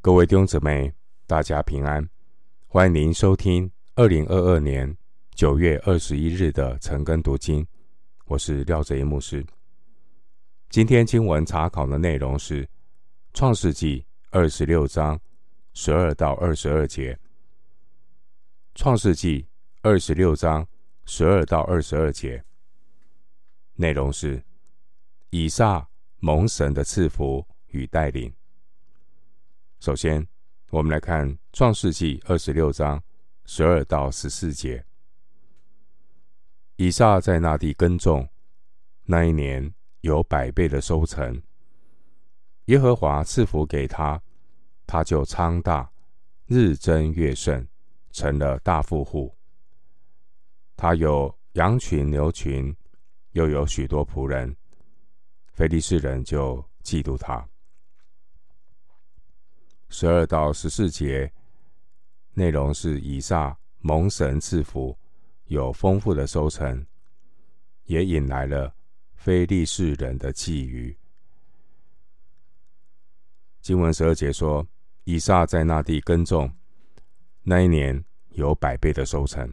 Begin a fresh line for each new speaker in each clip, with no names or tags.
各位弟兄姊妹，大家平安！欢迎您收听二零二二年九月二十一日的晨更读经。我是廖哲一牧师。今天经文查考的内容是《创世纪》二十六章十二到二十二节。《创世纪》二十六章十二到二十二节内容是以撒蒙神的赐福与带领。首先，我们来看《创世纪》二十六章十二到十四节。以撒在那地耕种，那一年有百倍的收成。耶和华赐福给他，他就昌大，日增月盛，成了大富户。他有羊群牛群，又有许多仆人。非利士人就嫉妒他。十二到十四节内容是以撒蒙神赐福，有丰富的收成，也引来了非利士人的觊觎。经文十二节说，以撒在那地耕种，那一年有百倍的收成。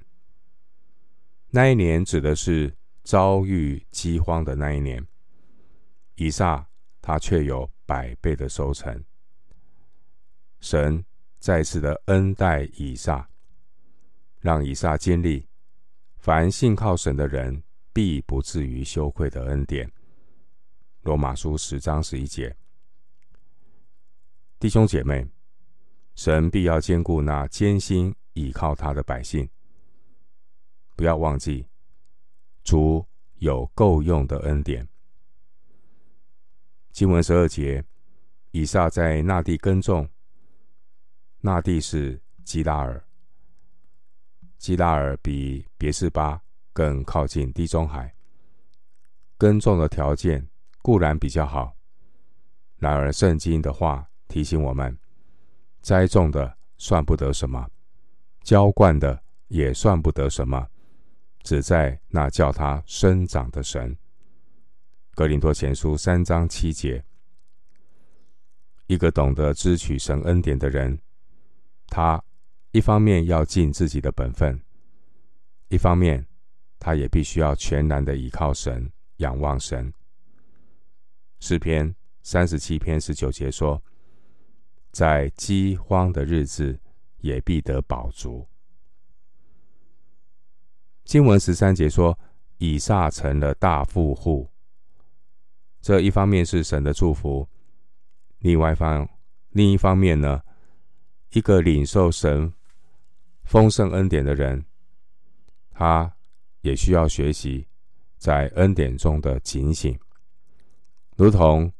那一年指的是遭遇饥荒的那一年，以撒他却有百倍的收成。神再次的恩待以撒，让以撒经历凡信靠神的人必不至于羞愧的恩典。罗马书十章十一节，弟兄姐妹，神必要兼顾那艰辛倚靠他的百姓。不要忘记，主有够用的恩典。经文十二节，以撒在那地耕种。那地是基拉尔，基拉尔比别是巴更靠近地中海，耕种的条件固然比较好，然而圣经的话提醒我们，栽种的算不得什么，浇灌的也算不得什么，只在那叫它生长的神。格林多前书三章七节，一个懂得支取神恩典的人。他一方面要尽自己的本分，一方面他也必须要全然的倚靠神、仰望神。诗篇三十七篇十九节说：“在饥荒的日子，也必得饱足。”经文十三节说：“以撒成了大富户。”这一方面是神的祝福，另外方另一方面呢？一个领受神丰盛恩典的人，他也需要学习在恩典中的警醒，如同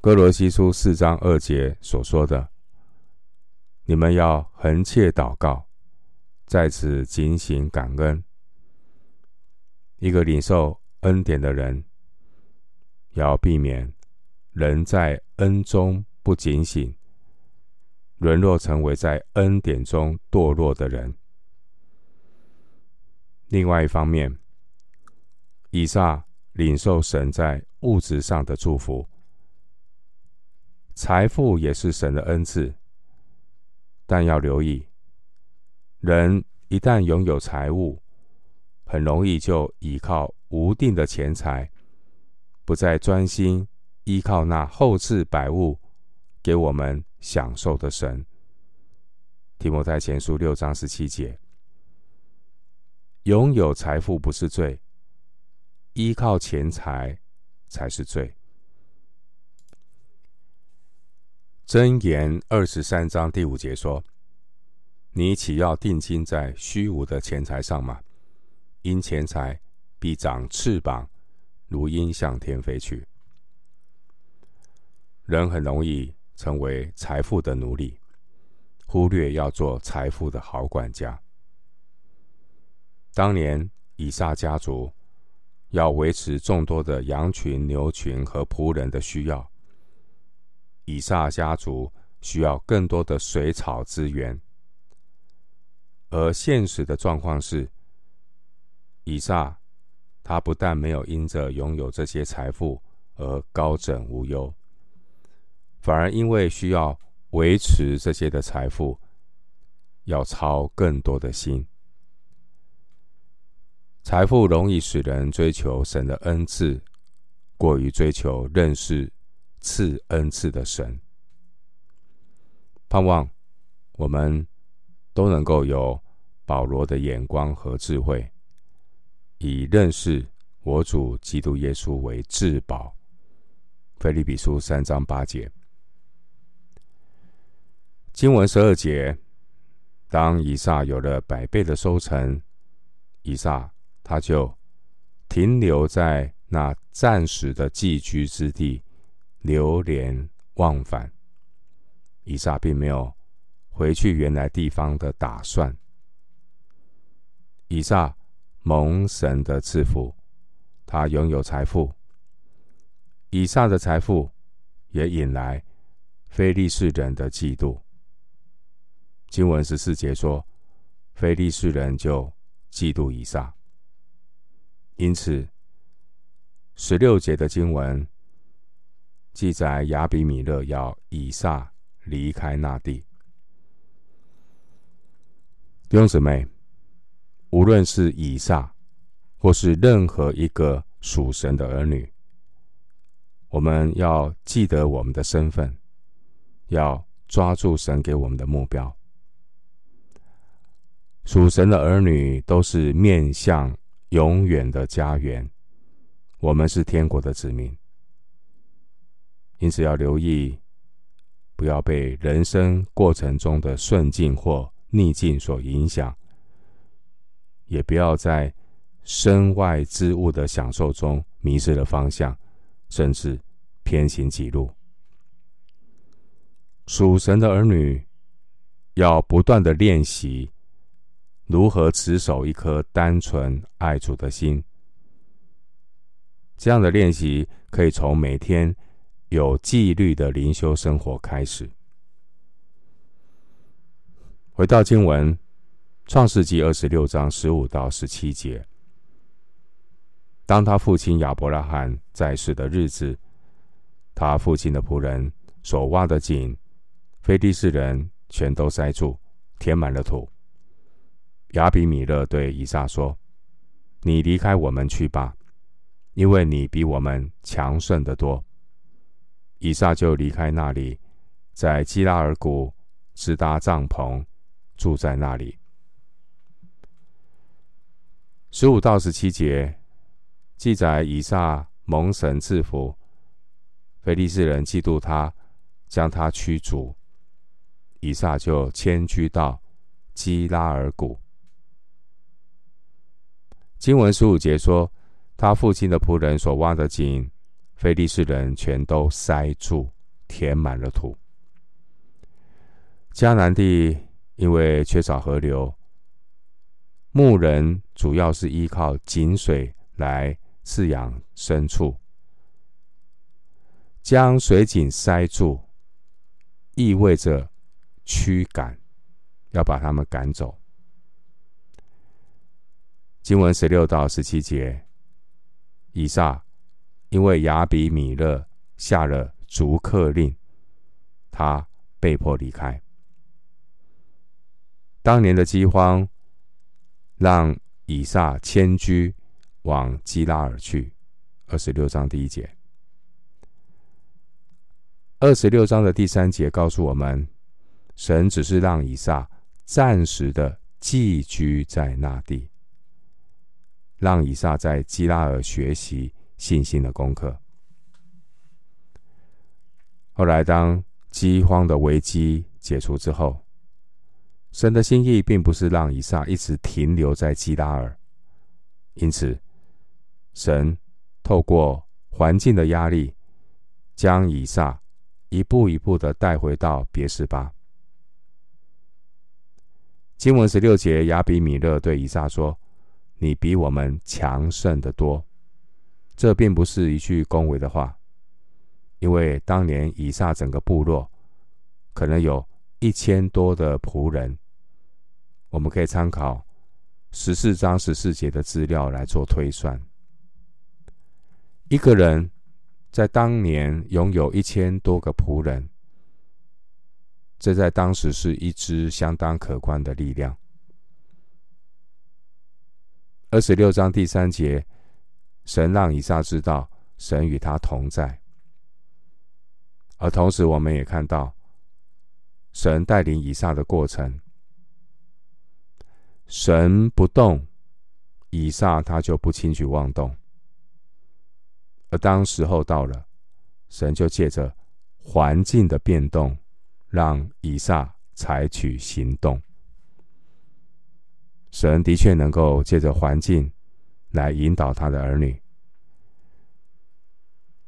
哥罗西书四章二节所说的：“你们要恒切祷告，在此警醒感恩。”一个领受恩典的人，要避免人在恩中不警醒。沦落成为在恩典中堕落的人。另外一方面，以撒领受神在物质上的祝福，财富也是神的恩赐。但要留意，人一旦拥有财物，很容易就依靠无定的钱财，不再专心依靠那后置百物给我们。享受的神，提摩太前书六章十七节，拥有财富不是罪，依靠钱财才是罪。箴言二十三章第五节说：“你岂要定睛在虚无的钱财上吗？因钱财必长翅膀，如鹰向天飞去。”人很容易。成为财富的奴隶，忽略要做财富的好管家。当年以撒家族要维持众多的羊群、牛群和仆人的需要，以撒家族需要更多的水草资源。而现实的状况是，以撒他不但没有因着拥有这些财富而高枕无忧。反而因为需要维持这些的财富，要操更多的心。财富容易使人追求神的恩赐，过于追求认识赐恩赐的神。盼望我们都能够有保罗的眼光和智慧，以认识我主基督耶稣为至宝。腓利比书三章八节，经文十二节，当以撒有了百倍的收成，以撒他就停留在那暂时的寄居之地，流连忘返。以撒并没有回去原来地方的打算。以撒蒙神的赐福，他拥有财富。以撒的财富也引来非利士人的嫉妒。经文十四节说，非利士人就嫉妒以撒，因此十六节的经文记载亚比米勒要以撒离开那地。弟兄姊妹，无论是以撒，或是任何一个属神的儿女。我们要记得我们的身份，要抓住神给我们的目标。属神的儿女都是面向永远的家园，我们是天国的子民，因此要留意，不要被人生过程中的顺境或逆境所影响，也不要在身外之物的享受中迷失了方向，甚至。偏行己路，属神的儿女要不断的练习如何持守一颗单纯爱主的心。这样的练习可以从每天有纪律的灵修生活开始。回到经文，《创世纪》二十六章十五到十七节，当他父亲亚伯拉罕在世的日子。他父亲的仆人所挖的井，非利士人全都塞住，填满了土。亚比米勒对以撒说：“你离开我们去吧，因为你比我们强盛得多。”以撒就离开那里，在基拉尔谷支搭帐篷，住在那里。十五到十七节记载以撒蒙神赐福。非利士人嫉妒他，将他驱逐。以撒就迁居到基拉尔谷。经文十五节说，他父亲的仆人所挖的井，非利士人全都塞住，填满了土。迦南地因为缺少河流，牧人主要是依靠井水来饲养牲畜。将水井塞住，意味着驱赶，要把他们赶走。经文十六到十七节，以撒因为亚比米勒下了逐客令，他被迫离开。当年的饥荒让以撒迁居往基拉尔去。二十六章第一节。二十六章的第三节告诉我们，神只是让以撒暂时的寄居在那地，让以撒在基拉尔学习信心的功课。后来，当饥荒的危机解除之后，神的心意并不是让以撒一直停留在基拉尔，因此，神透过环境的压力，将以撒。一步一步的带回到别是巴。经文十六节，亚比米勒对以撒说：“你比我们强盛得多。”这并不是一句恭维的话，因为当年以撒整个部落可能有一千多的仆人。我们可以参考十四章十四节的资料来做推算。一个人。在当年拥有一千多个仆人，这在当时是一支相当可观的力量。二十六章第三节，神让以撒知道神与他同在，而同时我们也看到神带领以撒的过程。神不动，以撒他就不轻举妄动。而当时候到了，神就借着环境的变动，让以撒采取行动。神的确能够借着环境来引导他的儿女。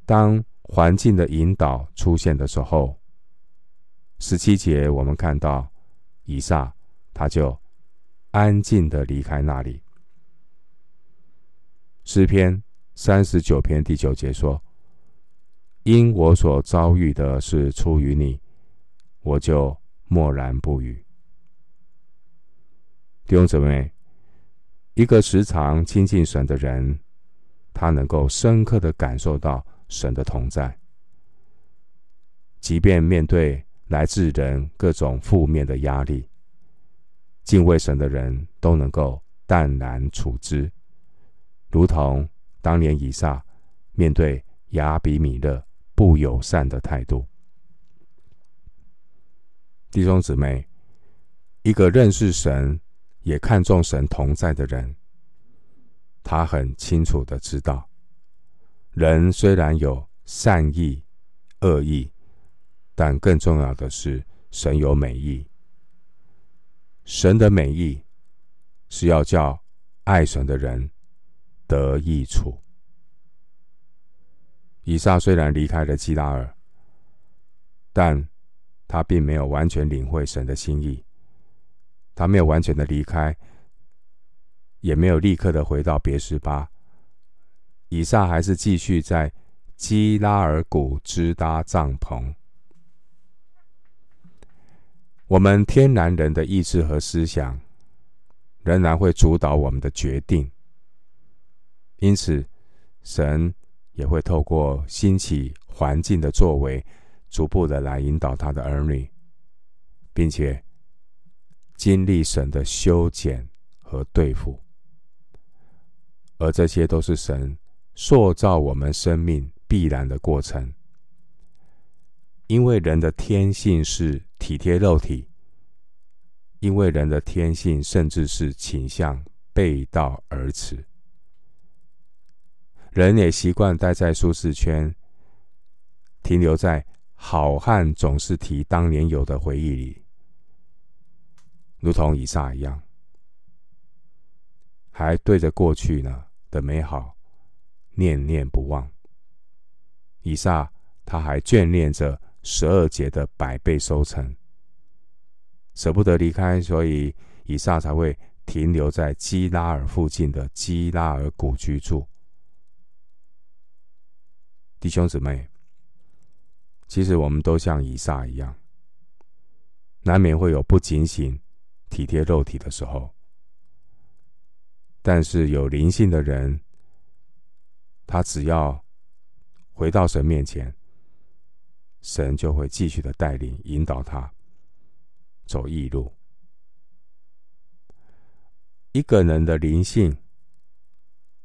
当环境的引导出现的时候，十七节我们看到以撒他就安静的离开那里。诗篇三十九篇第九节说：“因我所遭遇的是出于你，我就默然不语。”弟兄姊妹，一个时常亲近神的人，他能够深刻的感受到神的同在，即便面对来自人各种负面的压力，敬畏神的人都能够淡然处之，如同当年以撒面对亚比米勒不友善的态度。弟兄姊妹，一个认识神，也看重神同在的人，他很清楚的知道，人虽然有善意、恶意，但更重要的是，神有美意。神的美意是要叫爱神的人得益处。以撒虽然离开了基拉尔，但他并没有完全领会神的心意。他没有完全的离开，也没有立刻的回到别是巴。以撒还是继续在基拉尔谷支搭帐篷。我们天然人的意志和思想，仍然会主导我们的决定。因此，神也会透过兴起环境的作为，逐步的来引导他的儿女，并且。经历神的修剪和对付，而这些都是神塑造我们生命必然的过程。因为人的天性是体贴肉体，因为人的天性甚至是倾向背道而驰。人也习惯待在舒适圈，停留在好汉总是提当年有的回忆里。如同以撒一样，还对着过去呢的美好念念不忘。以撒他还眷恋着十二节的百倍收成，舍不得离开，所以以撒才会停留在基拉尔附近的基拉尔谷居住。弟兄姊妹，其实我们都像以撒一样，难免会有不警醒。体贴肉体的时候，但是有灵性的人，他只要回到神面前，神就会继续的带领、引导他走义路。一个人的灵性，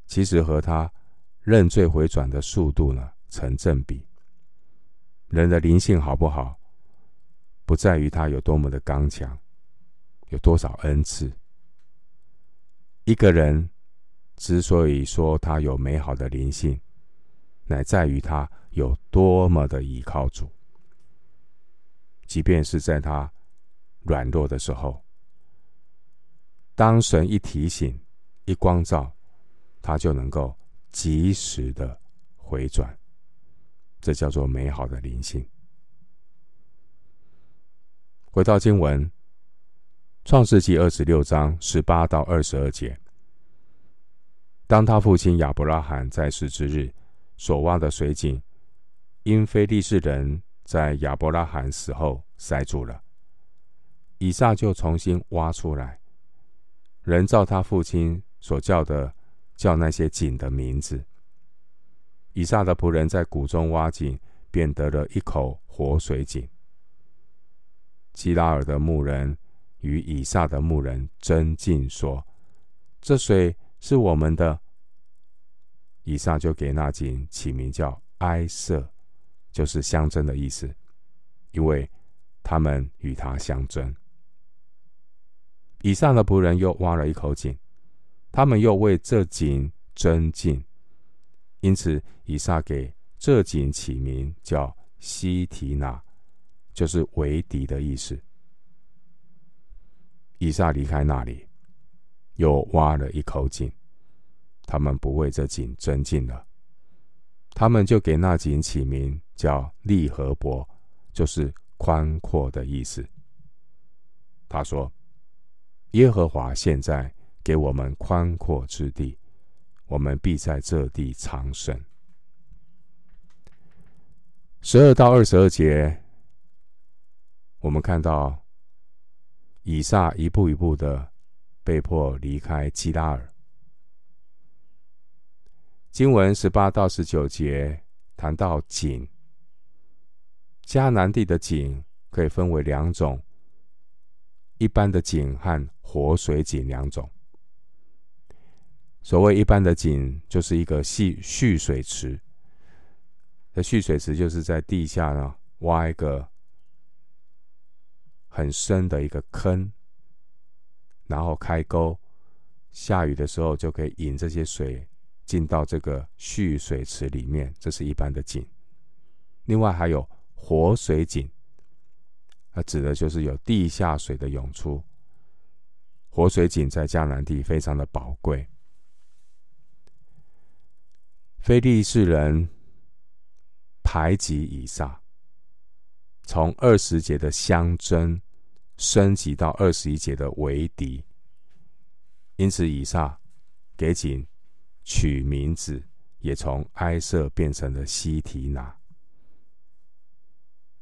其实和他认罪回转的速度呢成正比。人的灵性好不好，不在于他有多么的刚强。有多少恩赐？一个人之所以说他有美好的灵性，乃在于他有多么的倚靠主。即便是在他软弱的时候，当神一提醒、一光照，他就能够及时的回转。这叫做美好的灵性。回到经文。创世纪二十六章十八到二十二节，当他父亲亚伯拉罕在世之日，所挖的水井，因非利士人在亚伯拉罕死后塞住了，以撒就重新挖出来，人照他父亲所叫的，叫那些井的名字。以撒的仆人在谷中挖井，便得了一口活水井。基拉尔的牧人与以撒的牧人争竞说：“这水是我们的。”以撒就给那井起名叫埃瑟，就是相争的意思，因为他们与他相争。以撒的仆人又挖了一口井，他们又为这井争竞，因此以撒给这井起名叫西提拿。就是为敌的意思。以撒离开那里，又挖了一口井，他们不为这井争竞了，他们就给那井起名叫利和伯，就是宽阔的意思。他说：“耶和华现在给我们宽阔之地，我们必在这地长生。”十二到二十二节。我们看到以撒一步一步的被迫离开基拉尔。经文十八到十九节谈到井，迦南地的井可以分为两种：一般的井和活水井两种。所谓一般的井，就是一个蓄蓄水池。这蓄水池就是在地下呢挖一个。很深的一个坑，然后开沟，下雨的时候就可以引这些水进到这个蓄水池里面，这是一般的井。另外还有活水井，它指的就是有地下水的涌出。活水井在迦南地非常的宝贵。非利士人排挤以撒。从二十节的相争升级到二十一节的为敌，因此以撒给井取名字，也从埃瑟变成了西提拿。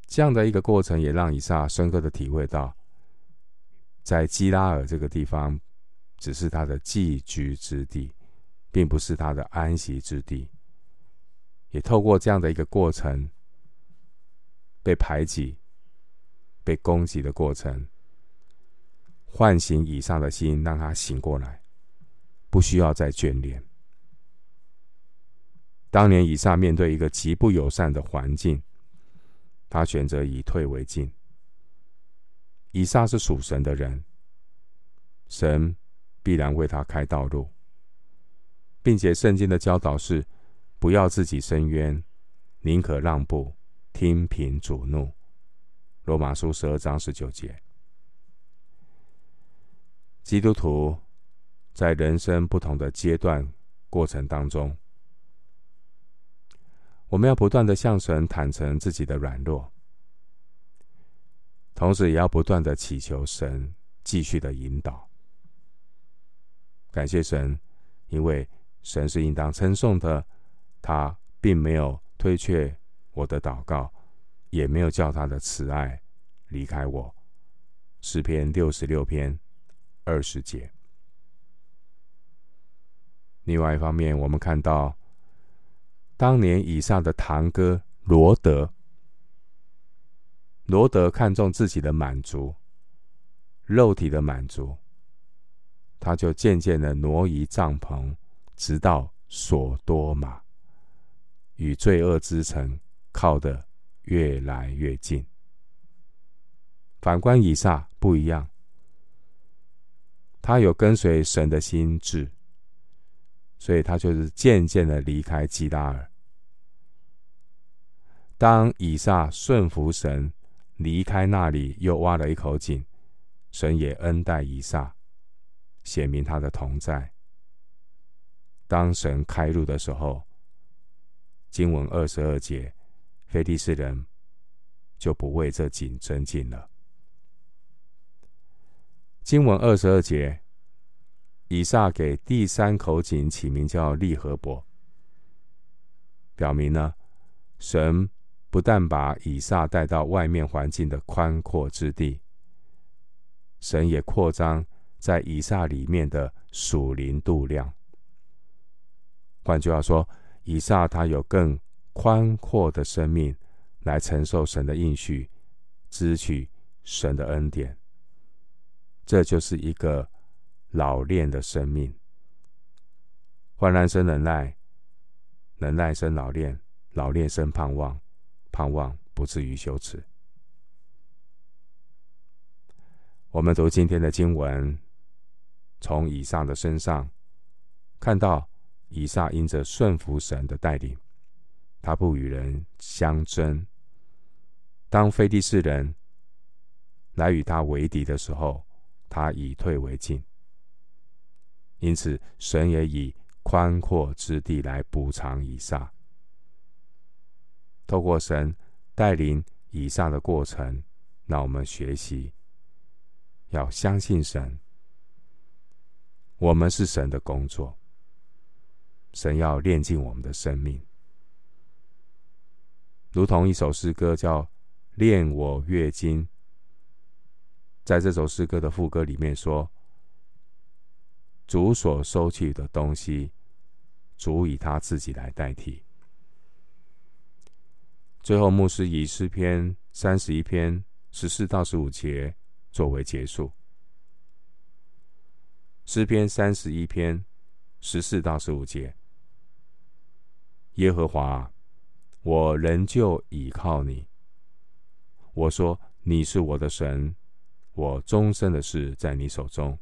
这样的一个过程，也让以撒深刻的体会到，在基拉尔这个地方，只是他的寄居之地，并不是他的安息之地。也透过这样的一个过程。被排挤、被攻击的过程，唤醒以撒的心，让他醒过来，不需要再眷恋。当年以撒面对一个极不友善的环境，他选择以退为进。以撒是属神的人，神必然为他开道路，并且圣经的教导是：不要自己伸冤，宁可让步。听凭主怒，罗马书十二章十九节。基督徒在人生不同的阶段过程当中，我们要不断的向神坦诚自己的软弱，同时也要不断的祈求神继续的引导。感谢神，因为神是应当称颂的，他并没有推却。我的祷告也没有叫他的慈爱离开我。诗篇六十六篇二十节。另外一方面，我们看到当年以撒的堂哥罗德，罗德看重自己的满足，肉体的满足，他就渐渐的挪移帐篷，直到索多玛，与罪恶之城。靠得越来越近。反观以撒不一样，他有跟随神的心志，所以他就是渐渐的离开基拉尔。当以撒顺服神，离开那里，又挖了一口井，神也恩待以撒，显明他的同在。当神开路的时候，经文二十二节。非利士人就不为这井争竞了。经文二十二节，以撒给第三口井起名叫利和伯，表明呢，神不但把以撒带到外面环境的宽阔之地，神也扩张在以撒里面的属灵度量。换句话说，以撒他有更。宽阔的生命来承受神的应许，支取神的恩典。这就是一个老练的生命。患难生忍耐，忍耐生老练，老练生盼望，盼望不至于羞耻。我们读今天的经文，从以撒的身上看到，以撒因着顺服神的带领，他不与人相争。当非利士人来与他为敌的时候，他以退为进。因此，神也以宽阔之地来补偿以撒。透过神带领以撒的过程，让我们学习。要相信神，我们是神的工作。神要炼尽我们的生命，如同一首诗歌叫《恋我月经》。在这首诗歌的副歌里面说：“主所收去的东西，足以他自己来代替。”最后，牧师以诗篇三十一篇十四到十五节。作为结束，诗篇三十一篇十四到十五节：耶和华，我仍旧倚靠你。我说你是我的神，我终身的事在你手中。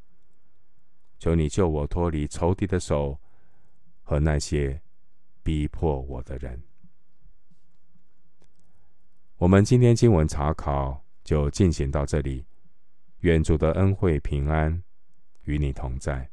求你救我脱离仇敌的手和那些逼迫我的人。我们今天经文查考就进行到这里。愿主的恩惠平安与你同在。